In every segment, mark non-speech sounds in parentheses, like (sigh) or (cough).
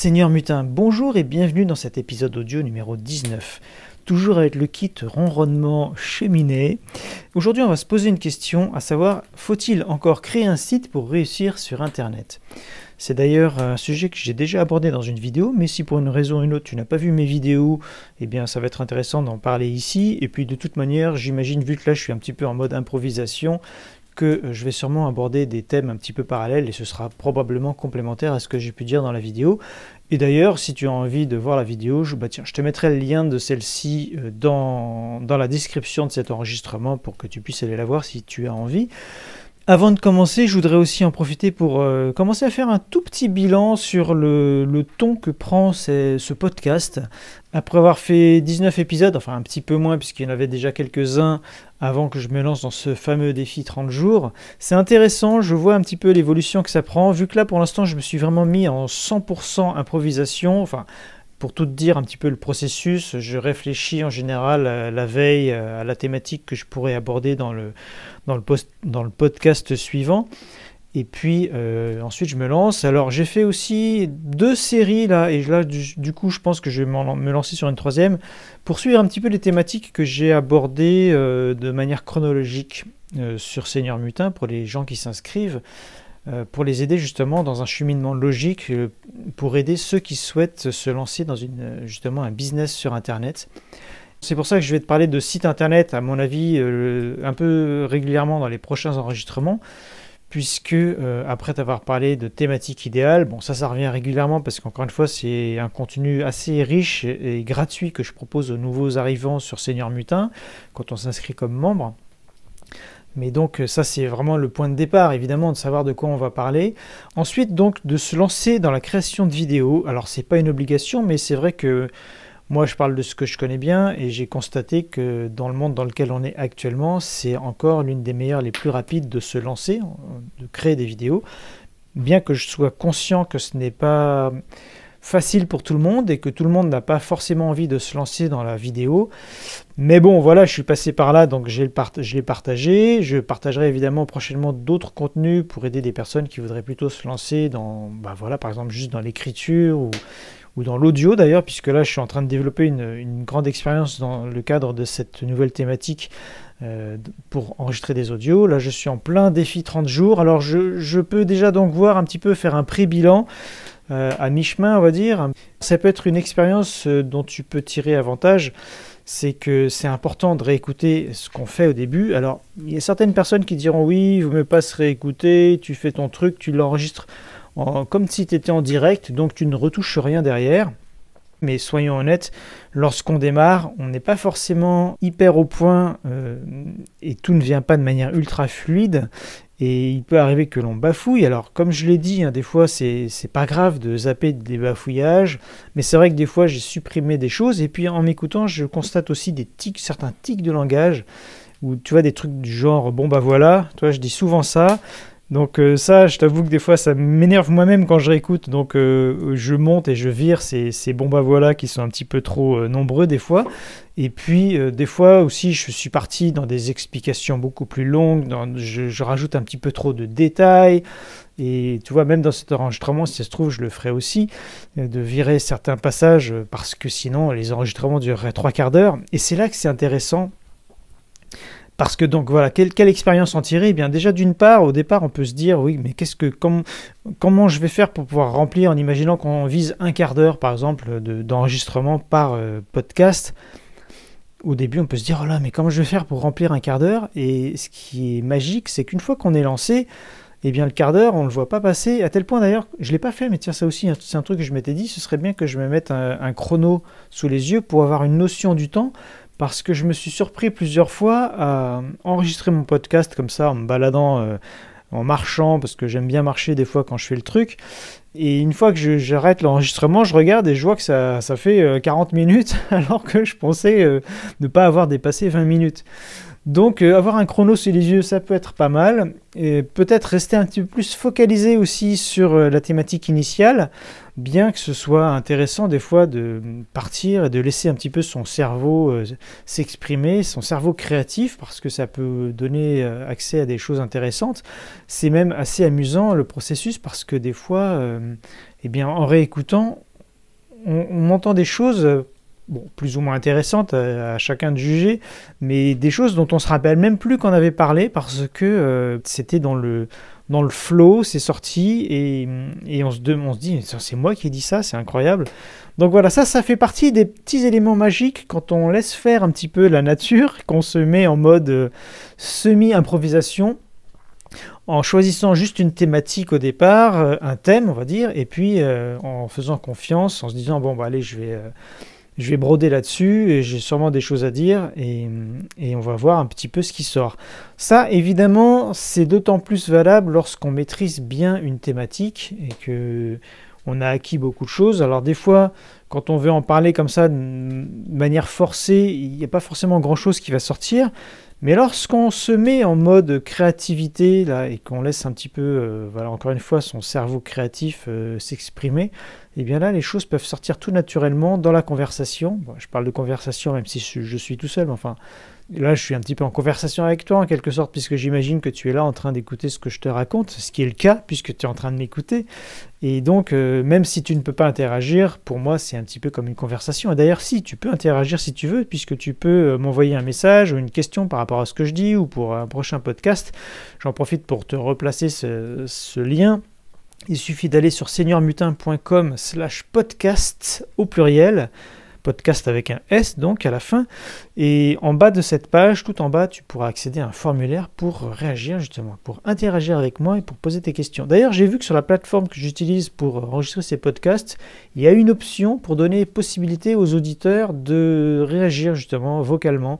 Seigneur Mutin, bonjour et bienvenue dans cet épisode audio numéro 19. Toujours avec le kit ronronnement cheminée. Aujourd'hui, on va se poser une question, à savoir, faut-il encore créer un site pour réussir sur Internet? C'est d'ailleurs un sujet que j'ai déjà abordé dans une vidéo, mais si pour une raison ou une autre tu n'as pas vu mes vidéos, eh bien ça va être intéressant d'en parler ici. Et puis de toute manière, j'imagine, vu que là je suis un petit peu en mode improvisation, que je vais sûrement aborder des thèmes un petit peu parallèles et ce sera probablement complémentaire à ce que j'ai pu dire dans la vidéo. Et d'ailleurs, si tu as envie de voir la vidéo, je, bah te mettrai le lien de celle-ci euh, dans, dans la description de cet enregistrement pour que tu puisses aller la voir si tu as envie. Avant de commencer, je voudrais aussi en profiter pour euh, commencer à faire un tout petit bilan sur le, ton que prend ce podcast. Après avoir fait 19 épisodes, enfin un petit peu moins puisqu'il y en avait déjà quelques-uns avant que je me lance dans ce fameux défi 30 jours, c'est intéressant, je vois un petit peu l'évolution que ça prend, vu que là pour l'instant je me suis vraiment mis en 100% improvisation, enfin pour tout dire un petit peu le processus, je réfléchis en général la veille à la thématique que je pourrais aborder dans le, dans le podcast suivant. Et puis euh, ensuite je me lance. Alors j'ai fait aussi deux séries là, et là du, coup je pense que je vais me lancer sur une troisième pour suivre un petit peu les thématiques que j'ai abordées euh, de manière chronologique euh, sur Seigneur Mutin pour les gens qui s'inscrivent, pour les aider justement dans un cheminement logique, pour aider ceux qui souhaitent se lancer dans justement un business sur Internet. C'est pour ça que je vais te parler de sites internet, à mon avis, un peu régulièrement dans les prochains enregistrements, puisque euh, après t'avoir parlé de thématiques idéales, bon ça ça revient régulièrement parce qu'encore une fois c'est un contenu assez riche et, gratuit que je propose aux nouveaux arrivants sur Seigneur Mutin quand on s'inscrit comme membre. Mais donc ça c'est vraiment le point de départ évidemment de savoir de quoi on va parler. Ensuite donc de se lancer dans la création de vidéos. Alors c'est pas une obligation mais c'est vrai que moi, je parle de ce que je connais bien et j'ai constaté que dans le monde dans lequel on est actuellement, c'est encore l'une des meilleures, les plus rapides de se lancer, de créer des vidéos. Bien que je sois conscient que ce n'est pas facile pour tout le monde et que tout le monde n'a pas forcément envie de se lancer dans la vidéo. Mais bon, voilà, je suis passé par là, donc je l'ai partagé. Je partagerai évidemment prochainement d'autres contenus pour aider des personnes qui voudraient plutôt se lancer dans, bah voilà, par exemple, juste dans l'écriture ou ou dans l'audio d'ailleurs, puisque là je suis en train de développer une, grande expérience dans le cadre de cette nouvelle thématique euh, pour enregistrer des audios. Là je suis en plein défi 30 jours, alors je, peux déjà donc voir un petit peu faire un pré-bilan. Euh, à mi-chemin, on va dire. Ça peut être une expérience euh, dont tu peux tirer avantage c'est que c'est important de réécouter ce qu'on fait au début. Alors, il y a certaines personnes qui diront oui, il vaut mieux pas se réécouter, tu fais ton truc, tu l'enregistres comme si tu étais en direct, donc tu ne retouches rien derrière. Mais soyons honnêtes, lorsqu'on démarre, on n'est pas forcément hyper au point euh, et tout ne vient pas de manière ultra fluide. Et il peut arriver que l'on bafouille. Alors, comme je l'ai dit, hein, des fois, c'est pas grave de zapper des bafouillages. Mais c'est vrai que des fois, j'ai supprimé des choses. Et puis, en m'écoutant, je constate aussi des tics, certains tics de langage. Ou tu vois, des trucs du genre, bon bah voilà, toi, je dis souvent ça. Donc euh, ça, je t'avoue que des fois, ça m'énerve moi-même quand je réécoute. Donc euh, je monte et je vire ces, ces bons voilà qui sont un petit peu trop euh, nombreux des fois. Et puis des fois aussi, je suis parti dans des explications beaucoup plus longues. je, rajoute un petit peu trop de détails. Et tu vois, même dans cet enregistrement, si ça se trouve, je le ferai aussi, de virer certains passages parce que sinon, les enregistrements dureraient trois quarts d'heure. Et c'est là que c'est intéressant parce que donc voilà, quelle, expérience en tirer? Eh bien déjà d'une part, au départ, on peut se dire oui, mais qu'est-ce que comment, je vais faire pour pouvoir remplir en imaginant qu'on vise un quart d'heure par exemple d'enregistrement par euh, podcast? Au début, on peut se dire oh là, mais comment je vais faire pour remplir un quart d'heure? Et ce qui est magique, c'est qu'une fois qu'on est lancé, eh bien le quart d'heure, on ne le voit pas passer. À tel point d'ailleurs, je ne l'ai pas fait, mais tiens, ça aussi, c'est un truc que je m'étais dit, ce serait bien que je me mette un, chrono sous les yeux pour avoir une notion du temps parce que je me suis surpris plusieurs fois à enregistrer mon podcast comme ça en me baladant euh, en marchant parce que j'aime bien marcher des fois quand je fais le truc. Et une fois que j'arrête l'enregistrement je regarde et je vois que ça, fait 40 euh, minutes (laughs) alors que je pensais euh, ne pas avoir dépassé 20 minutes donc avoir un chrono sous les yeux ça peut être pas mal et peut-être rester un petit peu plus focalisé aussi sur la thématique initiale bien que ce soit intéressant des fois de partir et de laisser un petit peu son cerveau euh, s'exprimer, son cerveau créatif, parce que ça peut donner euh, accès à des choses intéressantes. C'est même assez amusant le processus parce que des fois, euh, eh bien, en réécoutant, on, entend des choses plus ou moins intéressantes à, chacun de juger, mais des choses dont on se rappelle même plus qu'on avait parlé parce que c'était dans le dans le flow, c'est sorti et, et on, se, dit c'est moi qui ai dit ça, c'est incroyable. Donc voilà, ça, ça fait partie des petits éléments magiques quand on laisse faire un petit peu la nature, qu'on se met en mode euh, semi-improvisation, en choisissant juste une thématique au départ, euh, un thème, on va dire, et puis euh, en faisant confiance, en se disant, bon, bah, allez, je vais, je vais broder là-dessus, et j'ai sûrement des choses à dire, et, on va voir un petit peu ce qui sort. Ça, évidemment, c'est d'autant plus valable lorsqu'on maîtrise bien une thématique, et que on a acquis beaucoup de choses. Alors des fois, quand on veut en parler comme ça de manière forcée, il n'y a pas forcément grand-chose qui va sortir. Mais lorsqu'on se met en mode créativité là, et qu'on laisse un petit peu, euh, voilà, encore une fois, son cerveau créatif euh, s'exprimer, et eh bien là, les choses peuvent sortir tout naturellement dans la conversation. je parle de conversation même si je, suis tout seul, enfin, là, je suis un petit peu en conversation avec toi en quelque sorte, puisque j'imagine que tu es là en train d'écouter ce que je te raconte, ce qui est le cas, puisque tu es en train de m'écouter. Et donc, euh, même si tu ne peux pas interagir, pour moi, c'est un petit peu comme une conversation. Et d'ailleurs, si, tu peux interagir si tu veux, puisque tu peux euh, m'envoyer un message ou une question par rapport à ce que je dis ou pour un prochain podcast. J'en profite pour te replacer ce, ce lien. Il suffit d'aller sur seigneurmutin.com slash podcast au pluriel podcast avec un S donc à la fin. Et en bas de cette page, tout en bas, tu pourras accéder à un formulaire pour réagir justement, pour interagir avec moi et pour poser tes questions. D'ailleurs, j'ai vu que sur la plateforme que j'utilise pour enregistrer ces podcasts, il y a une option pour donner possibilité aux auditeurs de réagir justement vocalement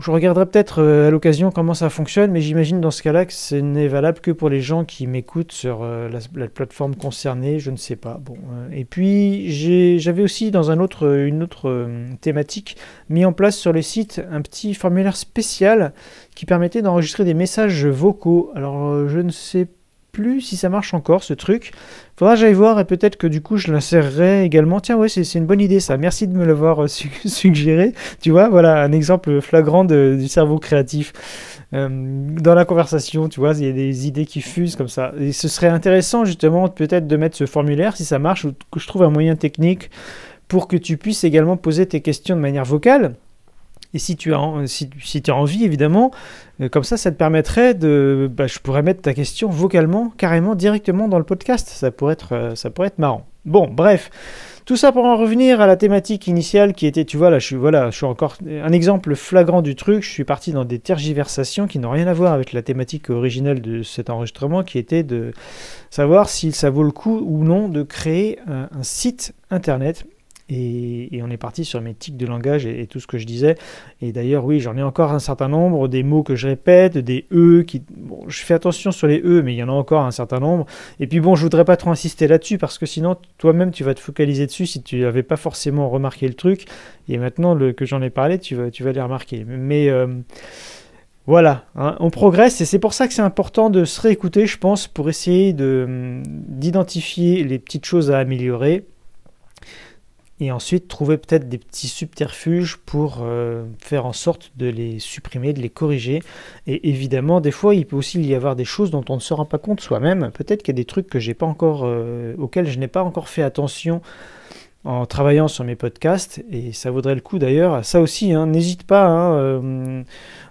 je regarderai peut-être euh, à l'occasion comment ça fonctionne, mais j'imagine dans ce cas-là que ce n'est valable que pour les gens qui m'écoutent sur euh, la, plateforme concernée, je ne sais pas. Bon, euh, et puis j'avais aussi dans un autre, une autre thématique mis en place sur le site un petit formulaire spécial qui permettait d'enregistrer des messages vocaux. Alors je ne sais pas plus si ça marche encore ce truc. Faudra que j'aille voir et peut-être que du coup je l'insérerai également. Tiens ouais c'est une bonne idée ça. Merci de me l'avoir euh, (laughs) suggéré. Tu vois voilà un exemple flagrant du cerveau créatif. Euh, dans la conversation, tu vois, il y a des idées qui fusent comme ça. Et ce serait intéressant justement peut-être de mettre ce formulaire si ça marche ou que je trouve un moyen technique pour que tu puisses également poser tes questions de manière vocale. Et si tu as, si, tu as envie, évidemment, euh, comme ça, ça te permettrait de. Bah, je pourrais mettre ta question vocalement, carrément, directement dans le podcast. Ça pourrait être, euh, ça pourrait être marrant. Bon, bref. Tout ça pour en revenir à la thématique initiale qui était, tu vois, là, je suis, voilà, je suis encore un exemple flagrant du truc. Je suis parti dans des tergiversations qui n'ont rien à voir avec la thématique originelle de cet enregistrement, qui était de savoir si ça vaut le coup ou non de créer un site internet et, on est parti sur mes tics de langage et, tout ce que je disais. Et d'ailleurs, oui, j'en ai encore un certain nombre, des mots que je répète, des E qui. Bon, je fais attention sur les E, mais il y en a encore un certain nombre. Et puis bon, je voudrais pas trop insister là-dessus parce que sinon, toi-même, tu vas te focaliser dessus si tu n'avais pas forcément remarqué le truc. Et maintenant que j'en ai parlé, tu vas, tu vas les remarquer. Mais. Euh, voilà, hein, on progresse et c'est pour ça que c'est important de se réécouter, je pense, pour essayer d'identifier les petites choses à améliorer et ensuite trouver peut-être des petits subterfuges pour euh, faire en sorte de les supprimer, de les corriger. Et évidemment, des fois, il peut aussi y avoir des choses dont on ne se rend pas compte soi-même. Peut-être qu'il y a des trucs que j'ai pas encore, euh, auxquels je n'ai pas encore fait attention en travaillant sur mes podcasts et ça vaudrait le coup d'ailleurs. Ça aussi, hein, n'hésite pas hein, euh,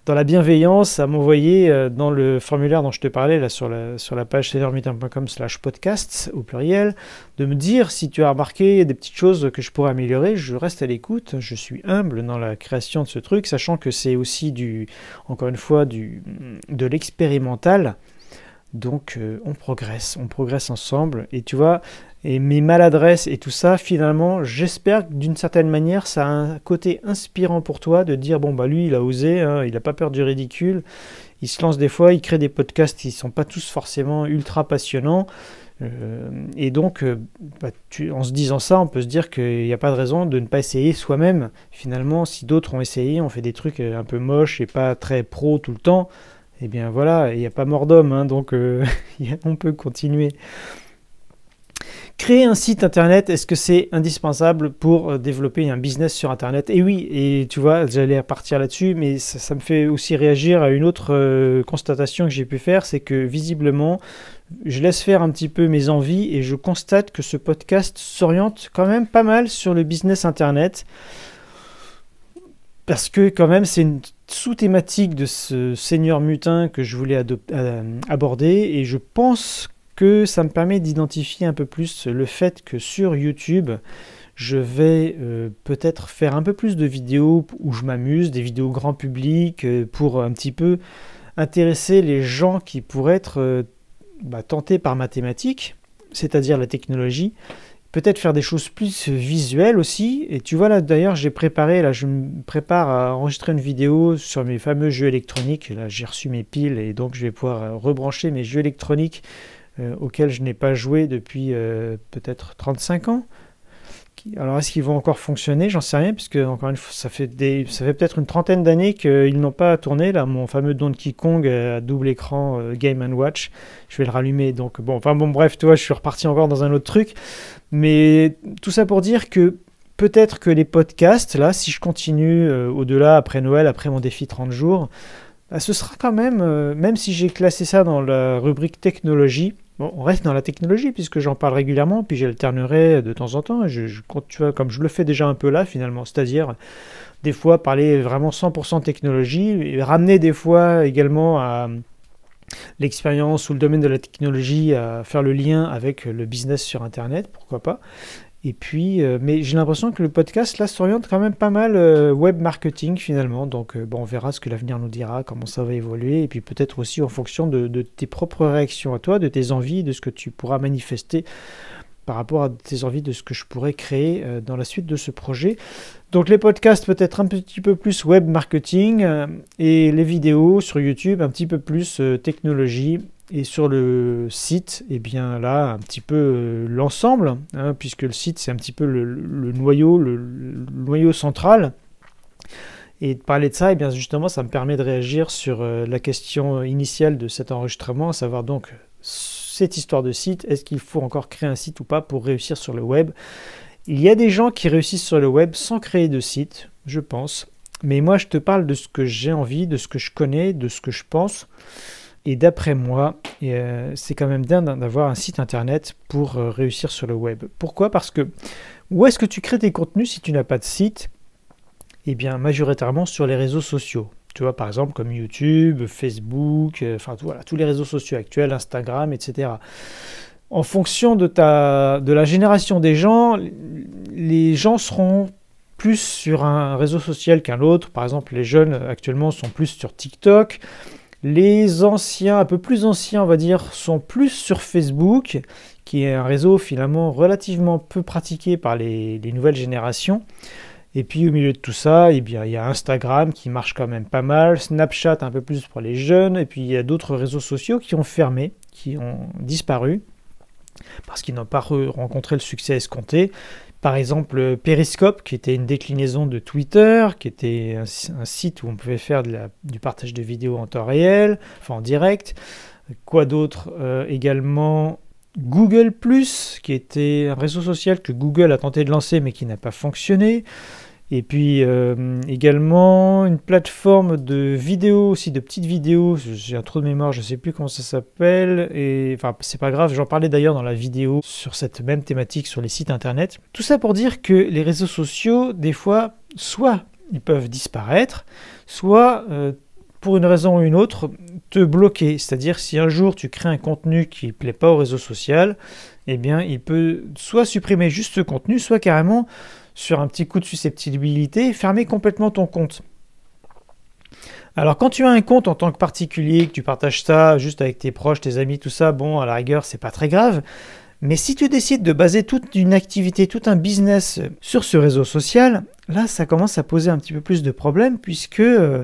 dans la bienveillance à m'envoyer euh, dans le formulaire dont je te parlais là sur la, sur la page sellermeeting.com slash podcast au pluriel, de me dire si tu as remarqué des petites choses que je pourrais améliorer. Je reste à l'écoute, je suis humble dans la création de ce truc, sachant que c'est aussi du, encore une fois, du, de l'expérimental. Donc euh, on progresse, on progresse ensemble. Et tu vois, et mes maladresses et tout ça, finalement, j'espère que d'une certaine manière, ça a un côté inspirant pour toi de dire bon bah lui, il a osé, hein, il n'a pas peur du ridicule. Il se lance des fois, il crée des podcasts qui ne sont pas tous forcément ultra passionnants. Euh, et donc, euh, bah, en se disant ça, on peut se dire qu'il n'y a pas de raison de ne pas essayer soi-même. Finalement, si d'autres ont essayé, on fait des trucs un peu moches et pas très pro tout le temps, eh bien voilà, il n'y a pas mort d'homme, hein, donc euh, (laughs) on peut continuer. Créer un site internet, est-ce que c'est indispensable pour euh, développer un business sur internet? Et oui, et tu vois, j'allais partir là-dessus, mais ça, me fait aussi réagir à une autre euh, constatation que j'ai pu faire, c'est que visiblement, je laisse faire un petit peu mes envies et je constate que ce podcast s'oriente quand même pas mal sur le business internet. Parce que quand même c'est une sous-thématique de ce Seigneur mutin que je voulais euh, aborder et je pense que ça me permet d'identifier un peu plus le fait que sur YouTube, je vais euh, peut-être faire un peu plus de vidéos où je m'amuse, des vidéos grand public, euh, pour un petit peu intéresser les gens qui pourraient être bah, tentés par mathématiques, c'est-à-dire la technologie. Peut-être faire des choses plus visuelles aussi. Et tu vois là d'ailleurs j'ai préparé, là je me prépare à enregistrer une vidéo sur mes fameux jeux électroniques. Là j'ai reçu mes piles et donc je vais pouvoir rebrancher mes jeux électroniques auxquels je n'ai pas joué depuis peut-être 35 ans. Alors est-ce qu'ils vont encore fonctionner? J'en sais rien, puisque encore une fois, ça fait, peut-être une trentaine d'années qu'ils n'ont pas tourné. Là, mon fameux Donkey Kong à double écran euh, Game Watch, je vais le rallumer. Donc bon, enfin bon, bref, tu je suis reparti encore dans un autre truc. Mais tout ça pour dire que peut-être que les podcasts, là, si je continue euh, au-delà après Noël, après mon défi 30 jours, bah, ce sera quand même, euh, même si j'ai classé ça dans la rubrique technologie, on reste dans la technologie puisque j'en parle régulièrement, puis j'alternerai de temps en temps. Vois, comme je le fais déjà un peu là finalement, c'est-à-dire des fois parler vraiment 100% technologie, ramener des fois également à l'expérience ou le domaine de la technologie à faire le lien avec le business sur Internet, pourquoi pas. Et puis, euh, mais j'ai l'impression que le podcast là s'oriente quand même pas mal euh, web marketing finalement. Donc, euh, bon, on verra ce que l'avenir nous dira, comment ça va évoluer, et puis peut-être aussi en fonction de, tes propres réactions à toi, de tes envies, de ce que tu pourras manifester par rapport à tes envies, de ce que je pourrais créer dans la suite de ce projet. Donc, les podcasts peut-être un petit peu plus web marketing et les vidéos sur YouTube un petit peu plus technologie et sur le site, et eh bien là, un petit peu euh, l'ensemble, hein, puisque le site c'est un petit peu le, noyau, le, noyau central. Et de parler de ça, et eh bien justement, ça me permet de réagir sur euh, la question initiale de cet enregistrement, à savoir donc cette histoire de site, est-ce qu'il faut encore créer un site ou pas pour réussir sur le web? Il y a des gens qui réussissent sur le web sans créer de site, je pense. Mais moi, je te parle de ce que j'ai envie, de ce que je connais, de ce que je pense. Et d'après moi, euh, c'est quand même bien d'avoir un site internet pour euh, réussir sur le web. Pourquoi? Parce que où est-ce que tu crées tes contenus si tu n'as pas de site? Eh bien, majoritairement sur les réseaux sociaux. Tu vois, par exemple, comme YouTube, Facebook, euh, enfin voilà, tous les réseaux sociaux actuels, Instagram, etc. En fonction de, ta, de la génération des gens, les gens seront plus sur un réseau social qu'un autre. Par exemple, les jeunes actuellement sont plus sur TikTok. Les anciens, un peu plus anciens, on va dire, sont plus sur Facebook, qui est un réseau finalement relativement peu pratiqué par les, nouvelles générations. Et puis au milieu de tout ça, eh il y a Instagram qui marche quand même pas mal, Snapchat un peu plus pour les jeunes, et puis il y a d'autres réseaux sociaux qui ont fermé, qui ont disparu, parce qu'ils n'ont pas rencontré le succès escompté. Par exemple, Periscope, qui était une déclinaison de Twitter, qui était un, site où on pouvait faire du partage de vidéos en temps réel, enfin en direct. Quoi d'autre euh, Également Google ⁇ qui était un réseau social que Google a tenté de lancer mais qui n'a pas fonctionné. Et puis euh, également une plateforme de vidéos, aussi de petites vidéos, j'ai un trou de mémoire, je ne sais plus comment ça s'appelle, et enfin c'est pas grave, j'en parlais d'ailleurs dans la vidéo sur cette même thématique sur les sites internet. Tout ça pour dire que les réseaux sociaux, des fois, soit ils peuvent disparaître, soit euh, pour une raison ou une autre, te bloquer. C'est-à-dire si un jour tu crées un contenu qui ne plaît pas au réseau social, eh bien il peut soit supprimer juste ce contenu, soit carrément sur un petit coup de susceptibilité, fermer complètement ton compte. Alors quand tu as un compte en tant que particulier, que tu partages ça juste avec tes proches, tes amis, tout ça, bon, à la rigueur, c'est pas très grave. Mais si tu décides de baser toute une activité, tout un business sur ce réseau social, là, ça commence à poser un petit peu plus de problèmes puisque euh,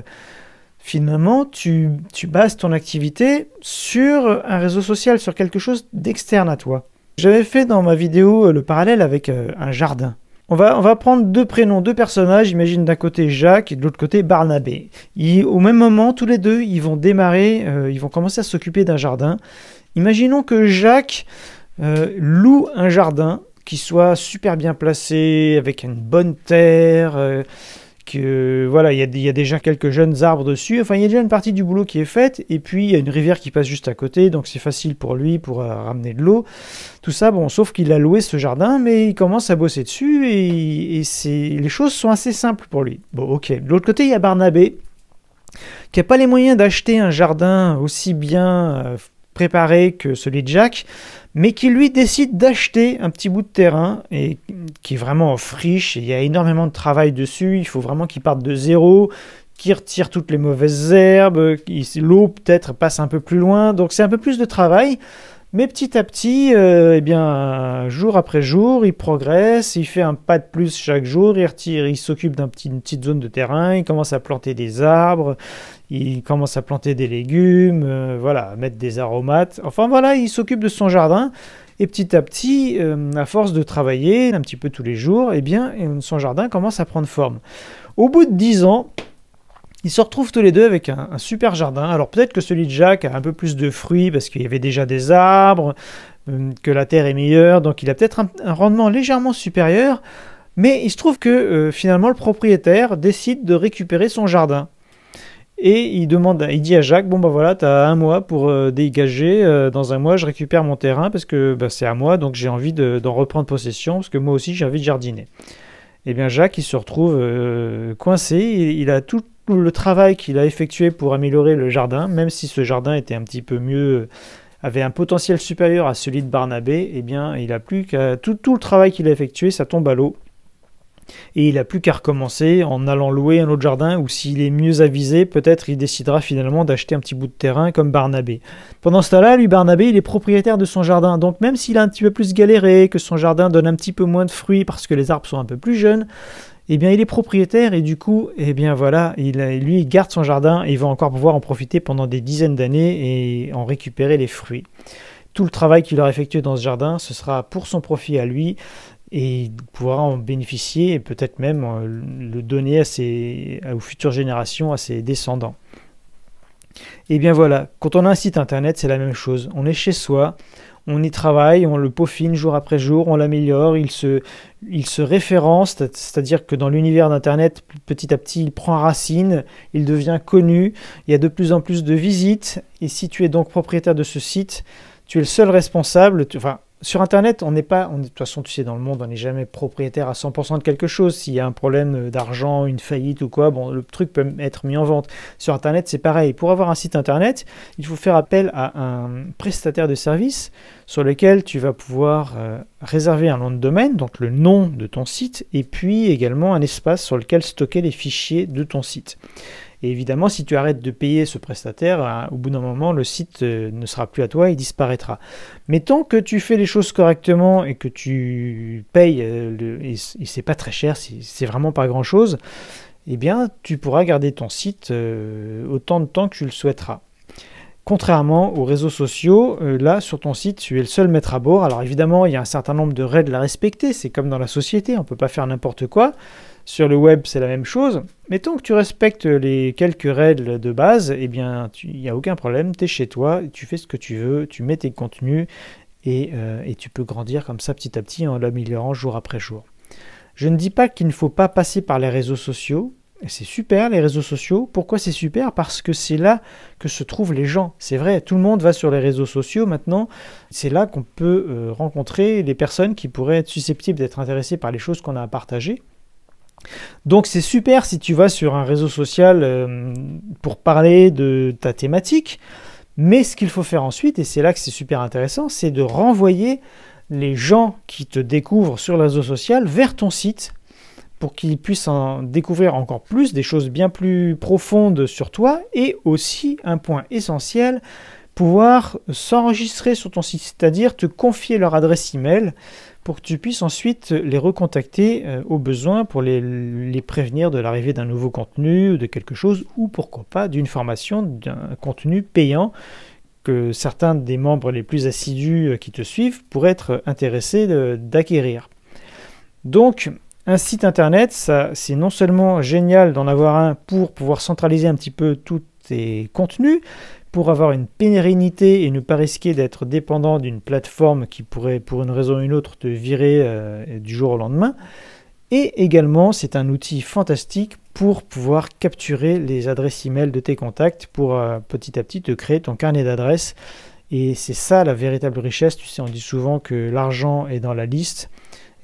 finalement, tu, bases ton activité sur un réseau social, sur quelque chose d'externe à toi. J'avais fait dans ma vidéo euh, le parallèle avec euh, un jardin. On va, prendre deux prénoms, deux personnages. Imagine d'un côté Jacques et de l'autre côté Barnabé. au même moment, tous les deux, ils vont démarrer, euh, ils vont commencer à s'occuper d'un jardin. Imaginons que Jacques euh, loue un jardin qui soit super bien placé, avec une bonne terre, euh, voilà, il y, a déjà quelques jeunes arbres dessus. Enfin, il y a déjà une partie du boulot qui est faite. Et puis, il y a une rivière qui passe juste à côté, donc c'est facile pour lui pour euh, ramener de l'eau. Tout ça, bon, sauf qu'il a loué ce jardin, mais il commence à bosser dessus et, les choses sont assez simples pour lui. Bon, ok. De l'autre côté, il y a Barnabé qui n'a pas les moyens d'acheter un jardin aussi bien euh, préparé que celui de Jack, mais qui lui décide d'acheter un petit bout de terrain et qui est vraiment en friche. il y a énormément de travail dessus. Il faut vraiment qu'il parte de zéro, qu'il retire toutes les mauvaises herbes, l'eau peut-être passe un peu plus loin. Donc c'est un peu plus de travail. Mais petit à petit, euh, eh bien, jour après jour, il progresse, il fait un pas de plus chaque jour, il retire, il s'occupe d'une petit, petite zone de terrain, il commence à planter des arbres, il commence à planter des légumes, euh, voilà, mettre des aromates. Enfin voilà, il s'occupe de son jardin. Et petit à petit, euh, à force de travailler un petit peu tous les jours, eh bien, son jardin commence à prendre forme. Au bout de dix ans, ils se retrouvent tous les deux avec un, super jardin. Alors peut-être que celui de Jacques a un peu plus de fruits parce qu'il y avait déjà des arbres, euh, que la terre est meilleure, donc il a peut-être un, rendement légèrement supérieur. Mais il se trouve que euh, finalement le propriétaire décide de récupérer son jardin. Et il demande, il dit à Jacques, bon bah voilà, tu as un mois pour euh, dégager, dans un mois je récupère mon terrain parce que bah, c'est à moi, donc j'ai envie d'en reprendre possession, parce que moi aussi j'ai envie de jardiner. Et eh bien Jacques, il se retrouve coincé, il, a tout le travail qu'il a effectué pour améliorer le jardin, même si ce jardin était un petit peu mieux, avait un potentiel supérieur à celui de Barnabé, eh bien, il a plus qu'à tout le travail qu'il a effectué, ça tombe à l'eau. Et il n'a plus qu'à recommencer en allant louer un autre jardin, ou s'il est mieux avisé, peut-être il décidera finalement d'acheter un petit bout de terrain comme Barnabé. Pendant ce temps-là, lui, Barnabé, il est propriétaire de son jardin, donc même s'il a un petit peu plus galéré, que son jardin donne un petit peu moins de fruits parce que les arbres sont un peu plus jeunes, eh bien il est propriétaire et du coup, eh bien voilà, il, lui il garde son jardin et il va encore pouvoir en profiter pendant des dizaines d'années et en récupérer les fruits. Tout le travail qu'il aura effectué dans ce jardin, ce sera pour son profit à lui et pourra en bénéficier et peut-être même euh, le donner à ses, aux futures générations, à ses descendants. Et eh bien voilà, quand on a un site internet, c'est la même chose. On est chez soi, on y travaille, on le peaufine jour après jour, on l'améliore, il se, il se référence, c'est-à-dire que dans l'univers d'Internet, petit à petit, il prend racine, il devient connu, il y a de plus en plus de visites, et si tu es donc propriétaire de ce site, tu es le seul responsable, enfin, sur Internet, on n'est pas, de toute façon, tu sais, dans le monde, on n'est jamais propriétaire à 100% de quelque chose. S'il y a un problème d'argent, une faillite ou quoi, bon, le truc peut être mis en vente. Sur Internet, c'est pareil. Pour avoir un site Internet, il faut faire appel à un prestataire de service sur lequel tu vas pouvoir euh, réserver un nom de domaine, donc le nom de ton site, et puis également un espace sur lequel stocker les fichiers de ton site. Et évidemment, si tu arrêtes de payer ce prestataire, hein, au bout d'un moment, le site euh, ne sera plus à toi, il disparaîtra. Mais tant que tu fais les choses correctement et que tu payes, euh, et, c'est pas très cher, c'est vraiment pas grand chose, eh bien, tu pourras garder ton site euh, autant de temps que tu le souhaiteras. Contrairement aux réseaux sociaux, là sur ton site, tu es le seul maître à bord. Alors évidemment, il y a un certain nombre de règles à respecter, c'est comme dans la société, on ne peut pas faire n'importe quoi. Sur le web, c'est la même chose. Tant que tu respectes les quelques règles de base, eh bien, il n'y a aucun problème. Tu es chez toi, tu fais ce que tu veux, tu mets tes contenus euh, et, tu peux grandir comme ça petit à petit en l'améliorant jour après jour. Je ne dis pas qu'il ne faut pas passer par les réseaux sociaux. C'est super les réseaux sociaux. Pourquoi c'est super? Parce que c'est là que se trouvent les gens. C'est vrai, tout le monde va sur les réseaux sociaux maintenant. C'est là qu'on peut euh, rencontrer les personnes qui pourraient être susceptibles d'être intéressées par les choses qu'on a à partager. Donc c'est super si tu vas sur un réseau social euh, pour parler de ta thématique, mais ce qu'il faut faire ensuite, et c'est là que c'est super intéressant, c'est de renvoyer les gens qui te découvrent sur le réseau social vers ton site pour qu'ils puissent en découvrir encore plus, des choses bien plus profondes sur toi, et aussi un point essentiel, pouvoir s'enregistrer sur ton site, c'est-à-dire te confier leur adresse email pour que tu puisses ensuite les recontacter euh, au besoin pour les, prévenir de l'arrivée d'un nouveau contenu, de quelque chose, ou pourquoi pas d'une formation, d'un contenu payant que certains des membres les plus assidus euh, qui te suivent pourraient être intéressés d'acquérir. Donc, un site internet, c'est non seulement génial d'en avoir un pour pouvoir centraliser un petit peu tous tes contenus, pour avoir une pérennité et ne pas risquer d'être dépendant d'une plateforme qui pourrait, pour une raison ou une autre, te virer euh, du jour au lendemain. Et également, c'est un outil fantastique pour pouvoir capturer les adresses e-mail de tes contacts pour euh, petit à petit te créer ton carnet d'adresses. Et c'est ça la véritable richesse. Tu sais, on dit souvent que l'argent est dans la liste.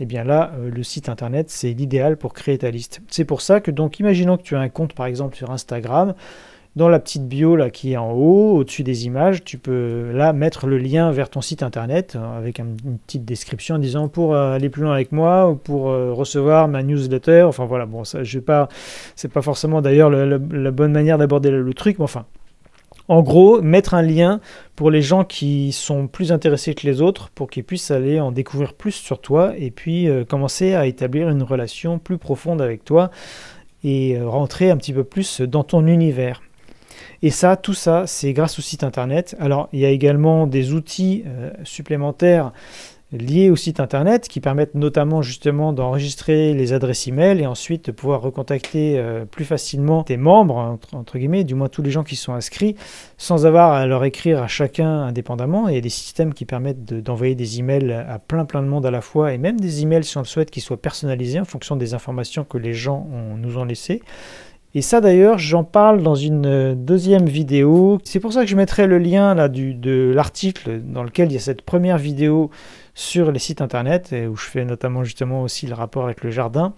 Et eh bien là, euh, le site internet, c'est l'idéal pour créer ta liste. C'est pour ça que, donc, imaginons que tu as un compte par exemple sur Instagram. Dans la petite bio là, qui est en haut, au-dessus des images, tu peux là mettre le lien vers ton site internet euh, avec une petite description en disant pour euh, aller plus loin avec moi ou pour recevoir ma newsletter. Enfin voilà, bon, ça, je vais pas, c'est pas forcément d'ailleurs la bonne manière d'aborder le, truc, mais enfin, en gros, mettre un lien pour les gens qui sont plus intéressés que les autres, pour qu'ils puissent aller en découvrir plus sur toi et puis euh, commencer à établir une relation plus profonde avec toi et euh, rentrer un petit peu plus dans ton univers. Et ça, tout ça, c'est grâce au site internet. Alors, il y a également des outils euh, supplémentaires liés au site internet qui permettent notamment justement d'enregistrer les adresses e-mail et ensuite de pouvoir recontacter euh, plus facilement tes membres, entre, guillemets, du moins tous les gens qui sont inscrits, sans avoir à leur écrire à chacun indépendamment. il y a des systèmes qui permettent d'envoyer des emails à plein plein de monde à la fois et même des emails si on le souhaite qui soient personnalisés en fonction des informations que les gens nous ont laissées. Et ça d'ailleurs, j'en parle dans une euh, deuxième vidéo. C'est pour ça que je mettrai le lien là de l'article dans lequel il y a cette première vidéo sur les sites internet et où je fais notamment justement aussi le rapport avec le jardin.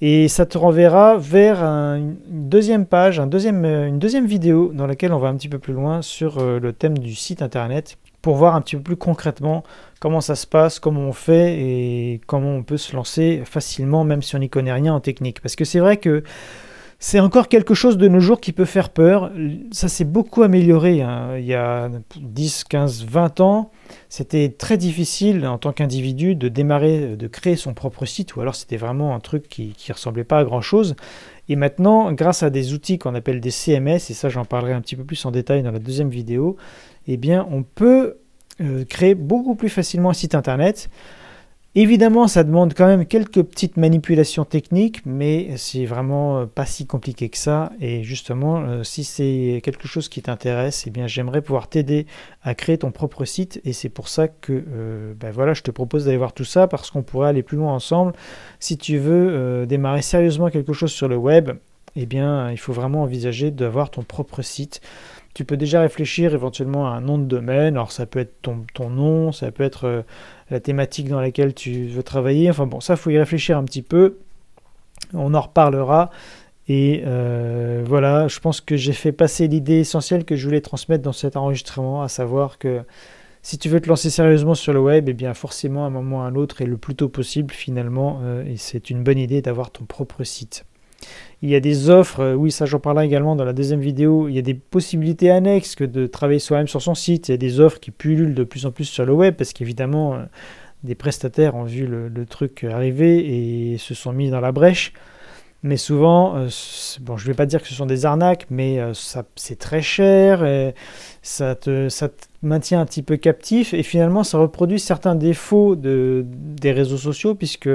Et ça te renverra vers une deuxième page, un deuxième, euh, une deuxième vidéo dans laquelle on va un petit peu plus loin sur euh, le thème du site internet pour voir un petit peu plus concrètement comment ça se passe, comment on fait et comment on peut se lancer facilement même si on n'y connaît rien en technique. Parce que c'est vrai que c'est encore quelque chose de nos jours qui peut faire peur. Ça s'est beaucoup amélioré. Hein. Il y a 10, 15, 20 ans, c'était très difficile en tant qu'individu de démarrer, de créer son propre site, ou alors c'était vraiment un truc qui ne ressemblait pas à grand-chose. Et maintenant, grâce à des outils qu'on appelle des CMS, et ça j'en parlerai un petit peu plus en détail dans la deuxième vidéo, eh bien on peut euh, créer beaucoup plus facilement un site internet. Évidemment, ça demande quand même quelques petites manipulations techniques, mais c'est vraiment euh, pas si compliqué que ça. Et justement, euh, si c'est quelque chose qui t'intéresse, eh bien, j'aimerais pouvoir t'aider à créer ton propre site. Et c'est pour ça que, euh, ben voilà, je te propose d'aller voir tout ça parce qu'on pourrait aller plus loin ensemble. Si tu veux démarrer sérieusement quelque chose sur le web, eh bien, il faut vraiment envisager d'avoir ton propre site. Tu peux déjà réfléchir éventuellement à un nom de domaine. Alors, ça peut être ton, ton nom, ça peut être la thématique dans laquelle tu veux travailler. Enfin bon, ça, faut y réfléchir un petit peu. On en reparlera. Et euh, voilà, je pense que j'ai fait passer l'idée essentielle que je voulais transmettre dans cet enregistrement, à savoir que si tu veux te lancer sérieusement sur le web, eh bien forcément à un moment ou à un autre et le plus tôt possible finalement, euh, et c'est une bonne idée d'avoir ton propre site. Il y a des offres, euh, oui, ça j'en parlerai également dans la deuxième vidéo. Il y a des possibilités annexes que de travailler soi-même sur son site. Il y a des offres qui pullulent de plus en plus sur le web parce qu'évidemment, euh, des prestataires ont vu le, truc arriver et se sont mis dans la brèche. Mais souvent, euh, bon, je ne vais pas dire que ce sont des arnaques, mais ça, c'est très cher, ça, te, maintient un petit peu captif, et finalement, ça reproduit certains défauts de, des réseaux sociaux, puisque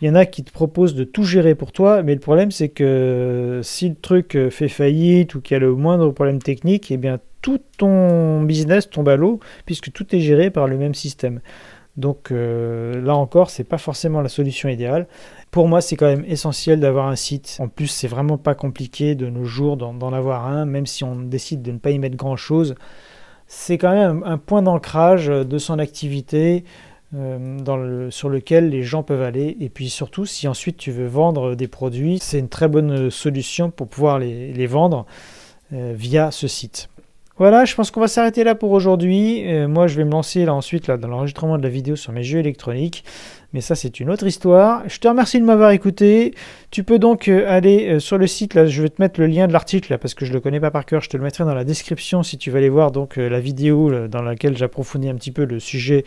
il y en a qui te proposent de tout gérer pour toi, mais le problème c'est que si le truc euh, fait faillite ou qu'il y a le moindre problème technique, eh bien tout ton business tombe à l'eau puisque tout est géré par le même système. Donc euh, là encore, c'est pas forcément la solution idéale. Pour moi, c'est quand même essentiel d'avoir un site. En plus, c'est vraiment pas compliqué de nos jours d'en avoir un, même si on décide de ne pas y mettre grand chose. C'est quand même un point d'ancrage de son activité. Euh, sur lequel les gens peuvent aller. Et puis surtout, si ensuite tu veux vendre des produits, c'est une très bonne solution pour pouvoir les, les vendre euh, via ce site. Voilà, je pense qu'on va s'arrêter là pour aujourd'hui. Euh, moi, je vais me lancer là ensuite dans l'enregistrement de la vidéo sur mes jeux électroniques. Mais ça, c'est une autre histoire. Je te remercie de m'avoir écouté. Tu peux donc aller sur le site. Là, je vais te mettre le lien de l'article parce que je ne le connais pas par cœur. Je te le mettrai dans la description si tu veux aller voir donc la vidéo dans laquelle j'approfondis un petit peu le sujet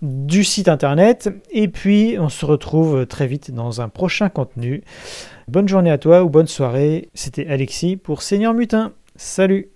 du site internet. Et puis, on se retrouve très vite dans un prochain contenu. Bonne journée à toi ou bonne soirée. C'était Alexis pour Seigneur Mutin. Salut